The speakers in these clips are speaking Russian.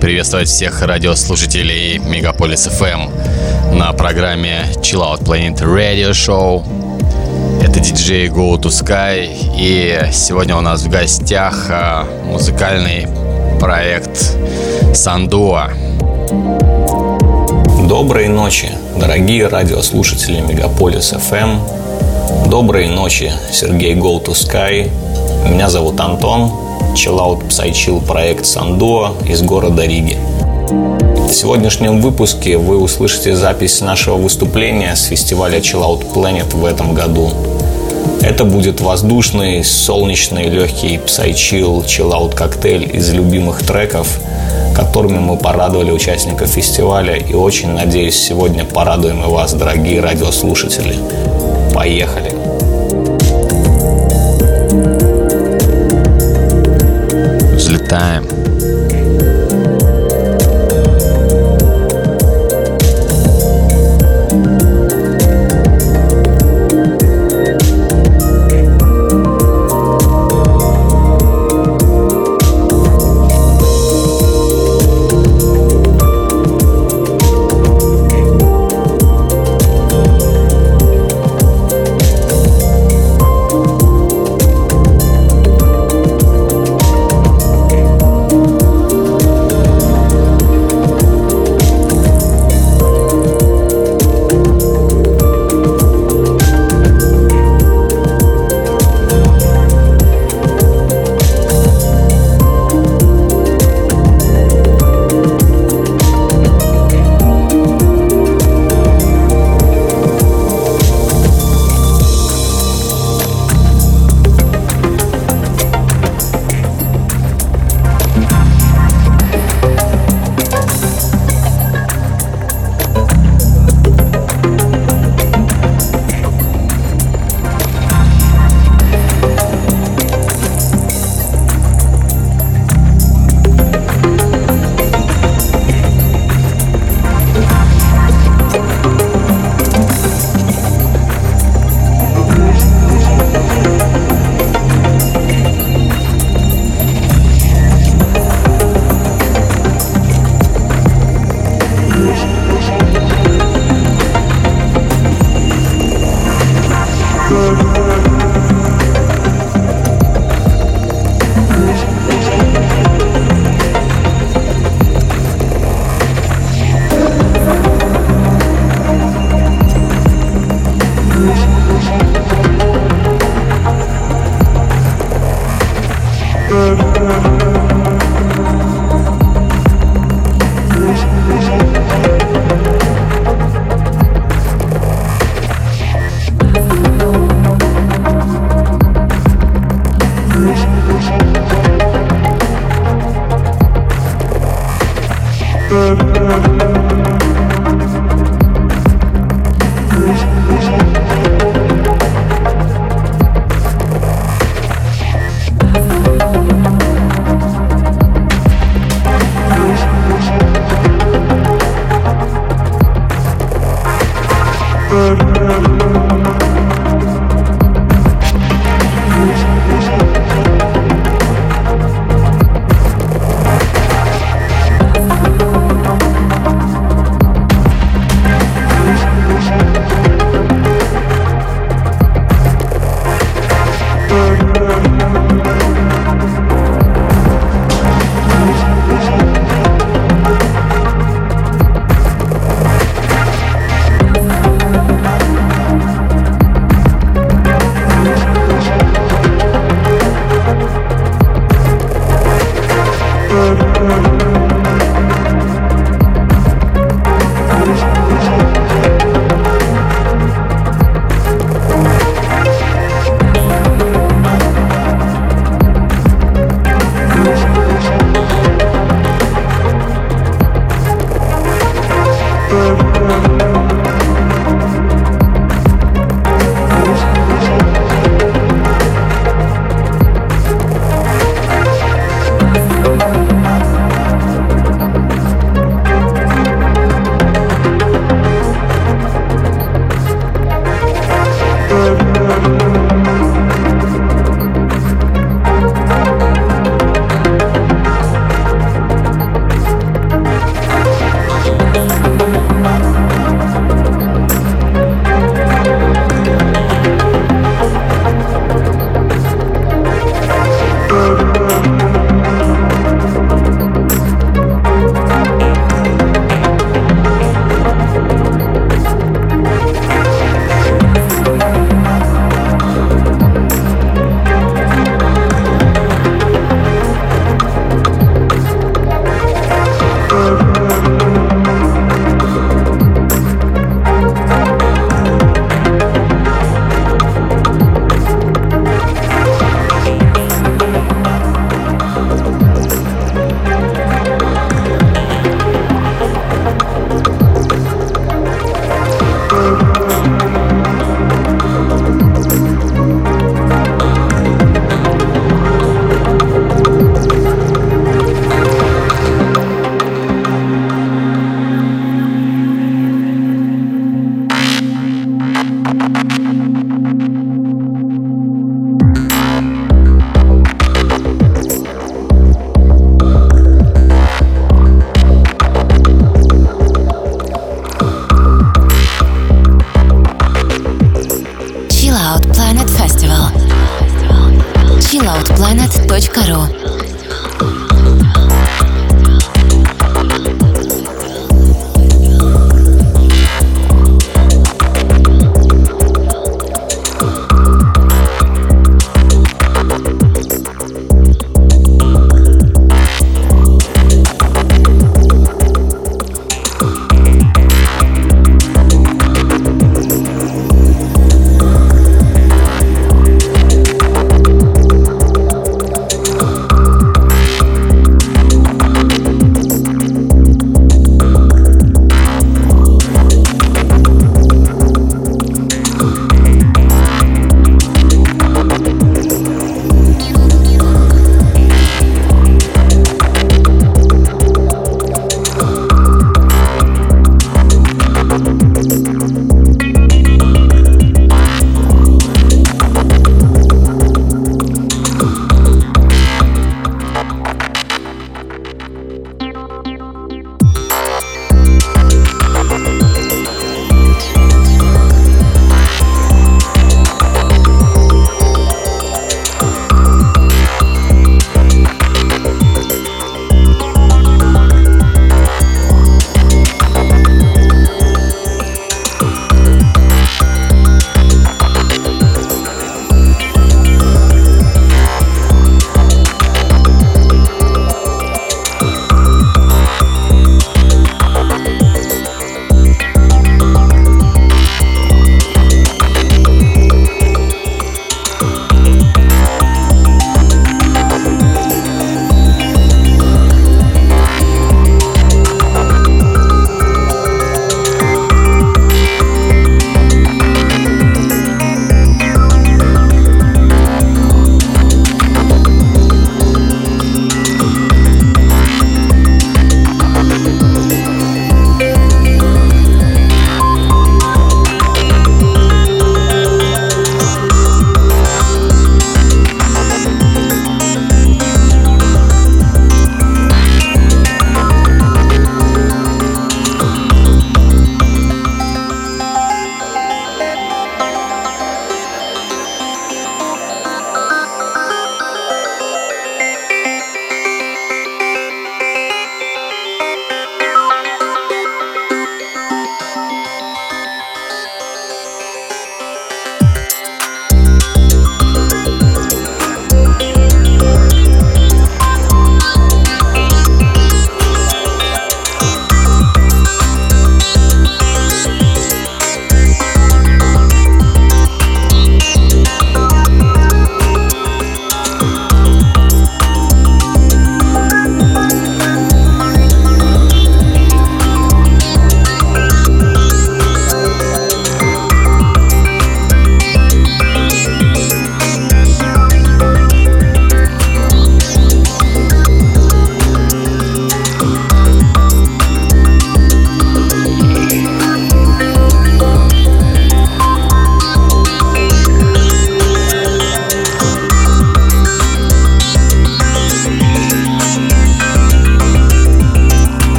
Приветствовать всех радиослушателей Мегаполис FM на программе Chill Out Planet Radio Show. Это диджей Go to Sky. И сегодня у нас в гостях а, музыкальный проект Сандуа. Доброй ночи, дорогие радиослушатели Мегаполис FM. Доброй ночи, Сергей Go to Sky. Меня зовут Антон, Chillout Psychill проект Сандуа из города Риги. В сегодняшнем выпуске вы услышите запись нашего выступления с фестиваля Chillout Planet в этом году. Это будет воздушный, солнечный, легкий Psychill Chillout коктейль из любимых треков, которыми мы порадовали участников фестиваля и очень надеюсь сегодня порадуем и вас, дорогие радиослушатели. Поехали! Time.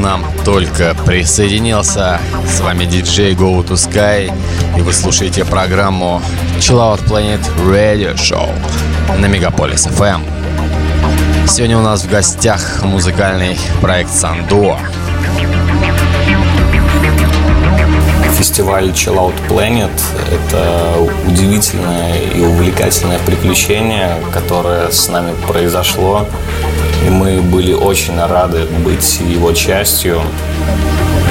Нам только присоединился. С вами диджей Go to Sky, и вы слушаете программу Chill Out Planet Radio Show на Мегаполис FM. Сегодня у нас в гостях музыкальный проект Сандуа. фестиваль Chill Out Planet – это удивительное и увлекательное приключение, которое с нами произошло. И мы были очень рады быть его частью.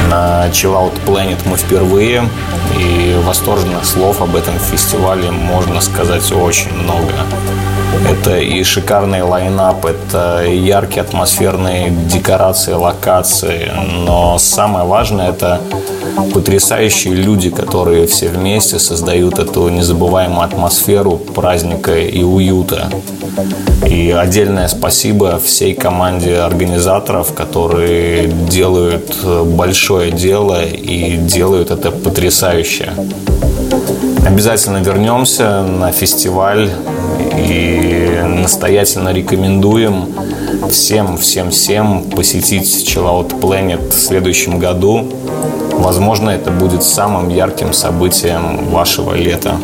На Chill Out Planet мы впервые, и восторженных слов об этом фестивале можно сказать очень много. Это и шикарный лайнап, это яркие атмосферные декорации, локации. Но самое важное – это потрясающие люди, которые все вместе создают эту незабываемую атмосферу праздника и уюта. И отдельное спасибо всей команде организаторов, которые делают большое дело и делают это потрясающе. Обязательно вернемся на фестиваль и настоятельно рекомендуем всем, всем, всем посетить Chill Out Planet в следующем году. Возможно, это будет самым ярким событием вашего лета.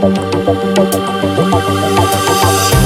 Thank you.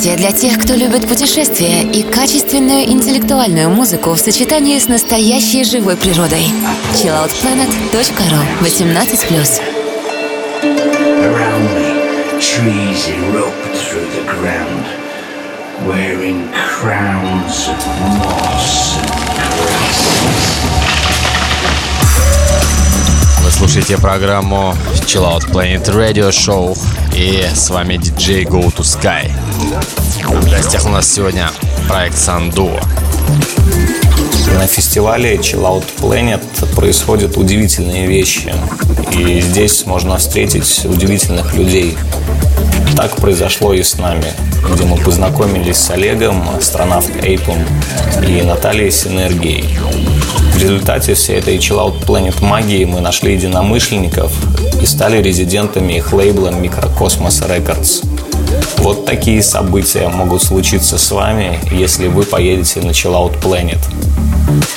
Событие для тех, кто любит путешествия и качественную интеллектуальную музыку в сочетании с настоящей живой природой. chilloutplanet.ru 18+. Around me, trees erupt through the ground, wearing crowns of moss and grasses. Вы слушаете программу Chill Out Planet Radio Show и с вами диджей Go to Sky. В гостях у нас сегодня проект Санду. На фестивале Chill Out Planet происходят удивительные вещи. И здесь можно встретить удивительных людей. Так произошло и с нами, где мы познакомились с Олегом, астронавт Эйпом и Натальей Синергией. В результате всей этой Chill Out Planet магии мы нашли единомышленников и стали резидентами их лейбла Microcosmos Records. Вот такие события могут случиться с вами, если вы поедете на Chill Out Planet.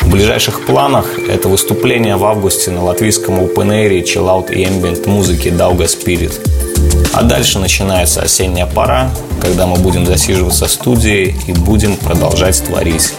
В ближайших планах это выступление в августе на латвийском Open Air Chill Out и Ambient музыки Dauga Spirit. А дальше начинается осенняя пора, когда мы будем засиживаться в студии и будем продолжать творить.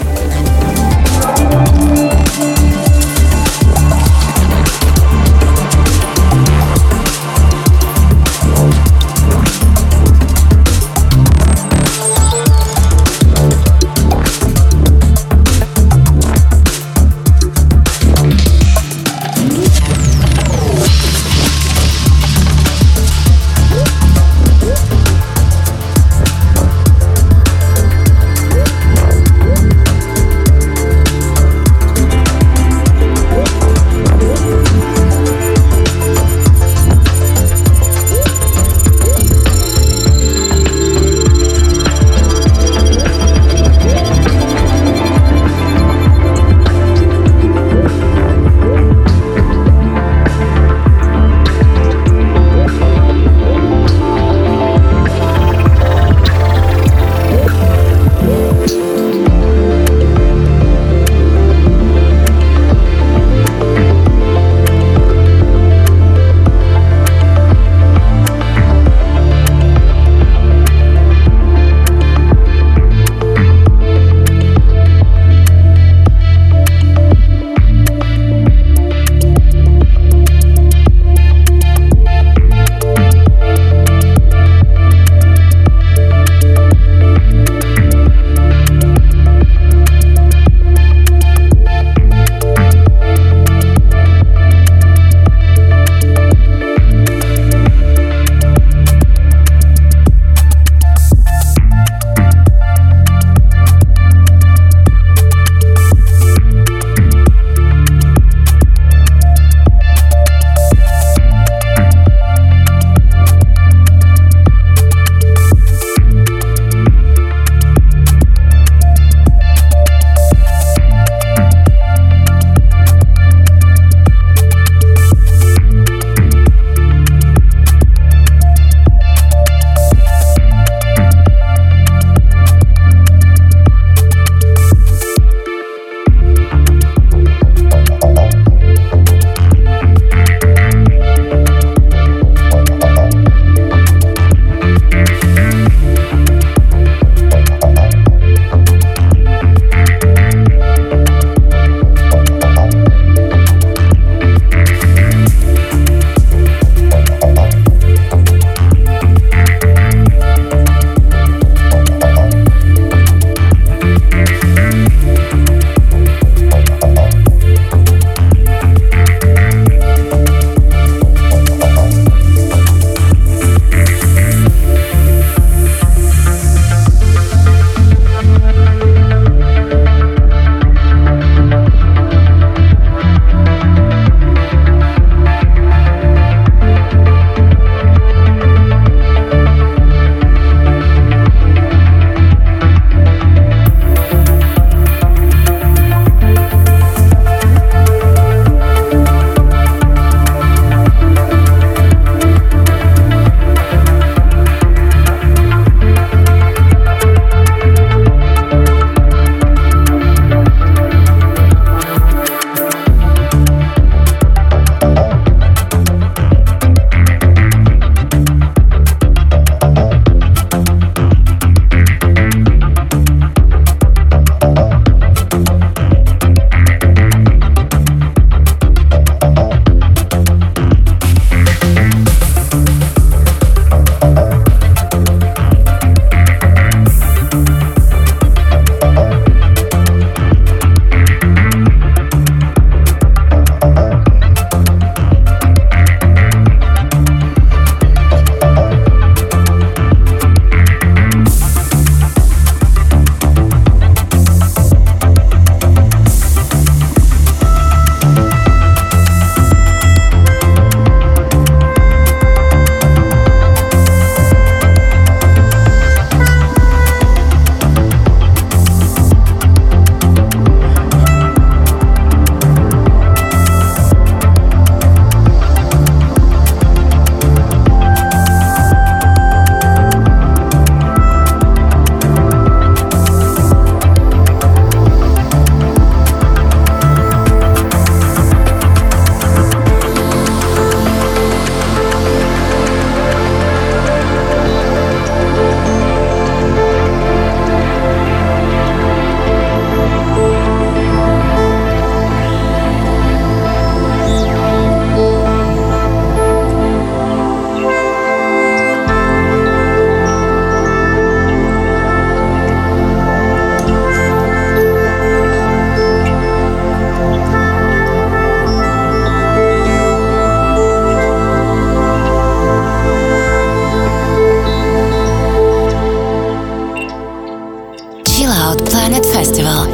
Chillout Planet Festival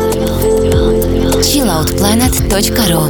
chilloutplanet.ru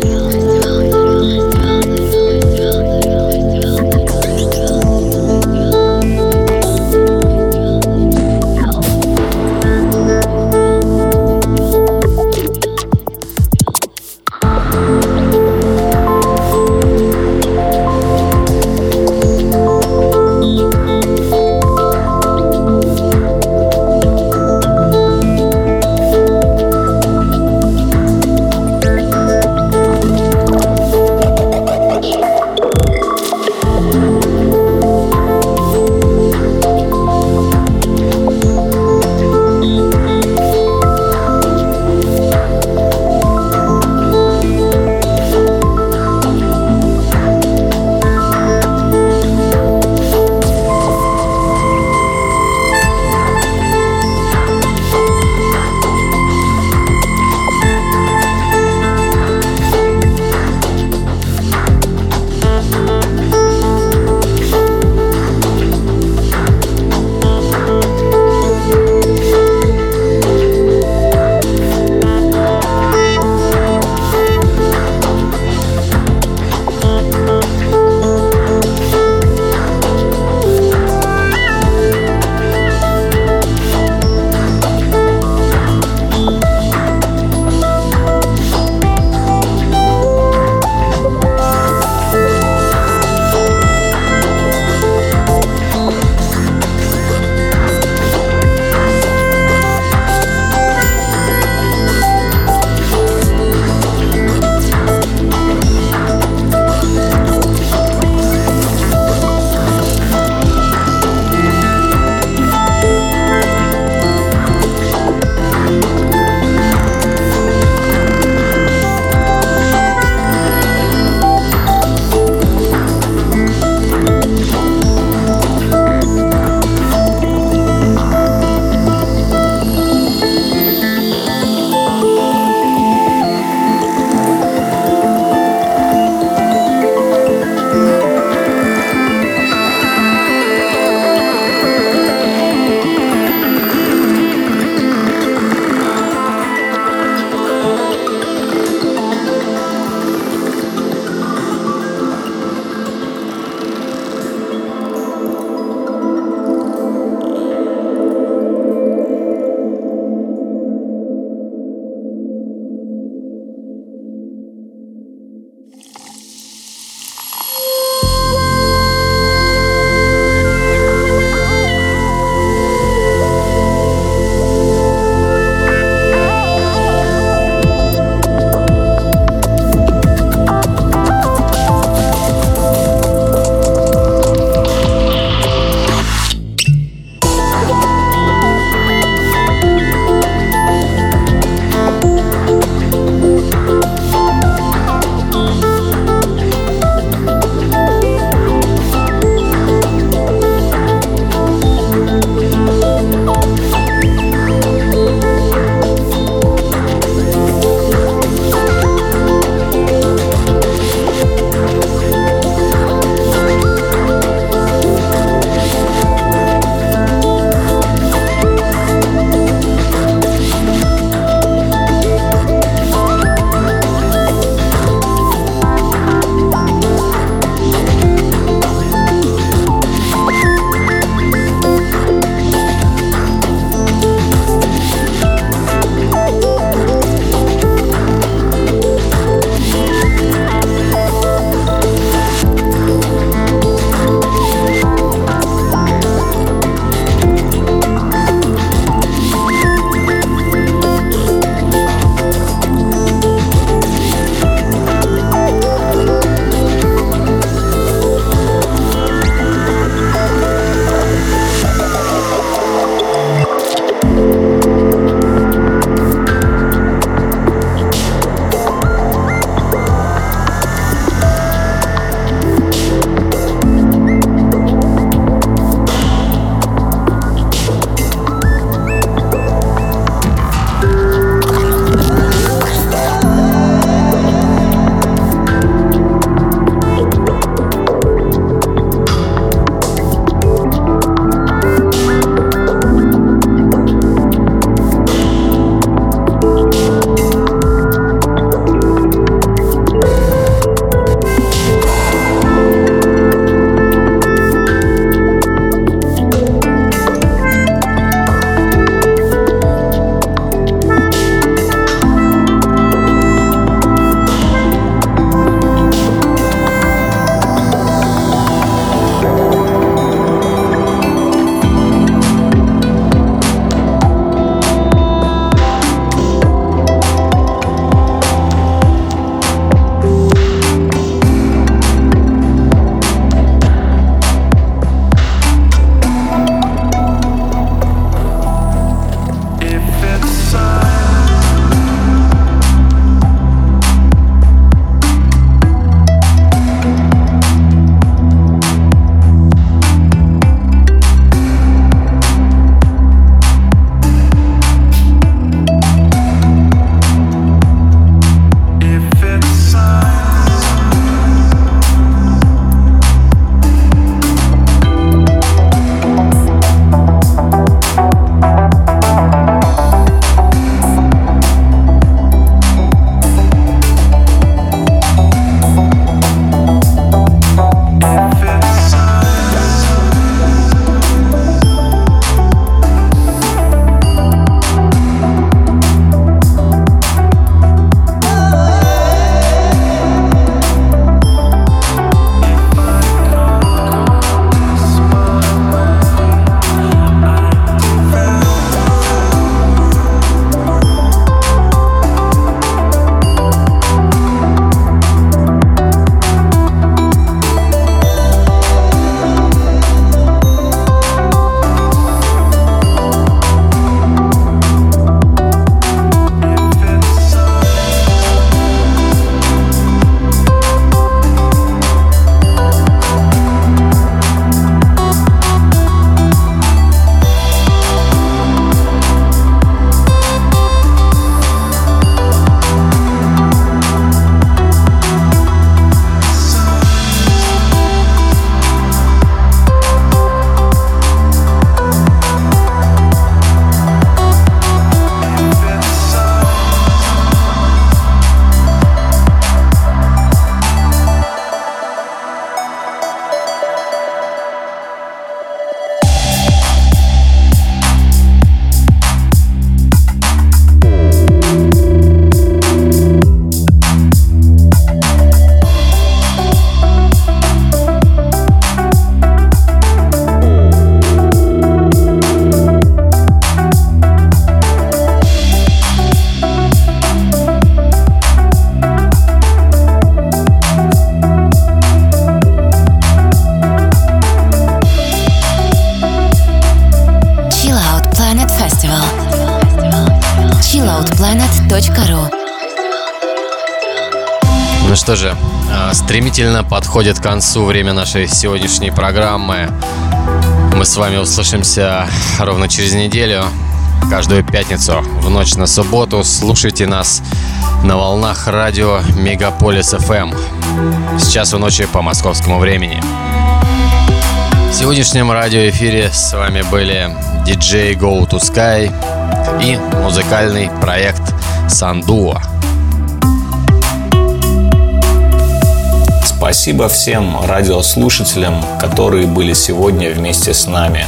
подходит к концу время нашей сегодняшней программы. Мы с вами услышимся ровно через неделю, каждую пятницу в ночь на субботу. Слушайте нас на волнах радио Мегаполис FM. Сейчас у ночи по московскому времени. В сегодняшнем радиоэфире с вами были диджей Go to Sky и музыкальный проект Сандуа. Спасибо всем радиослушателям, которые были сегодня вместе с нами.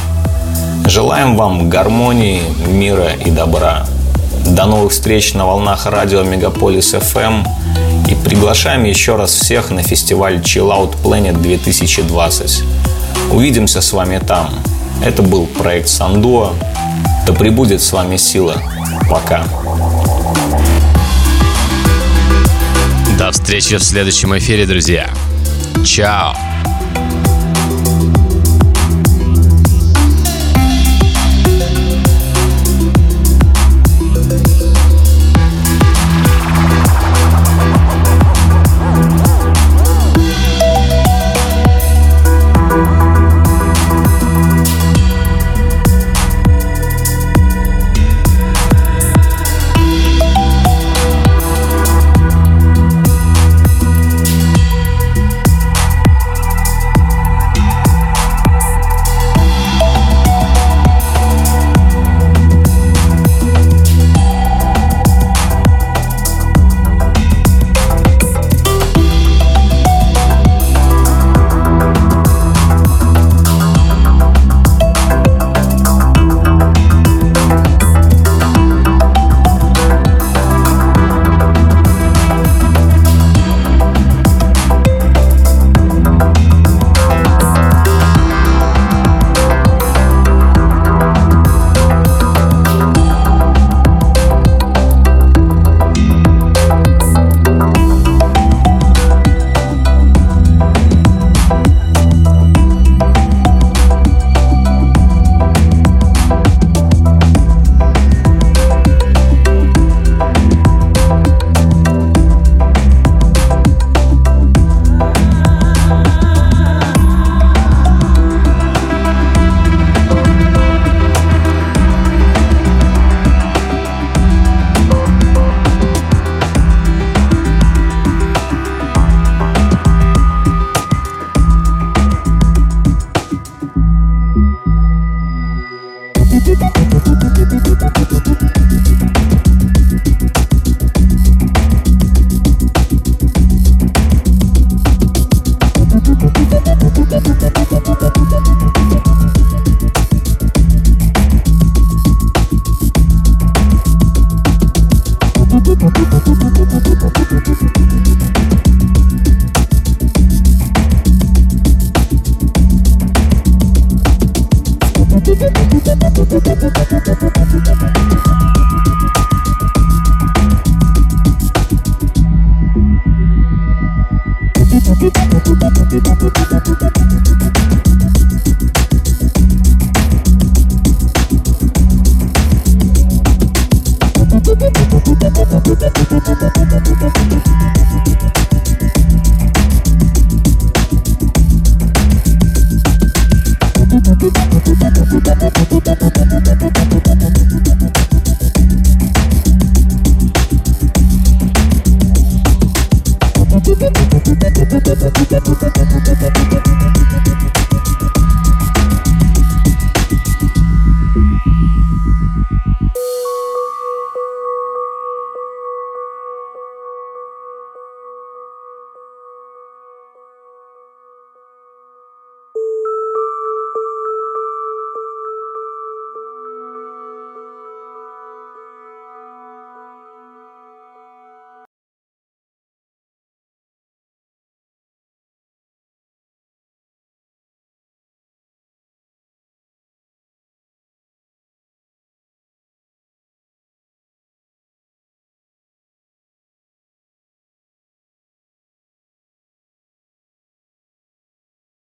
Желаем вам гармонии, мира и добра. До новых встреч на волнах радио Мегаполис FM и приглашаем еще раз всех на фестиваль Chill Out Planet 2020. Увидимся с вами там. Это был проект Сандуа. Да пребудет с вами сила. Пока. До встречи в следующем эфире, друзья. Tchau.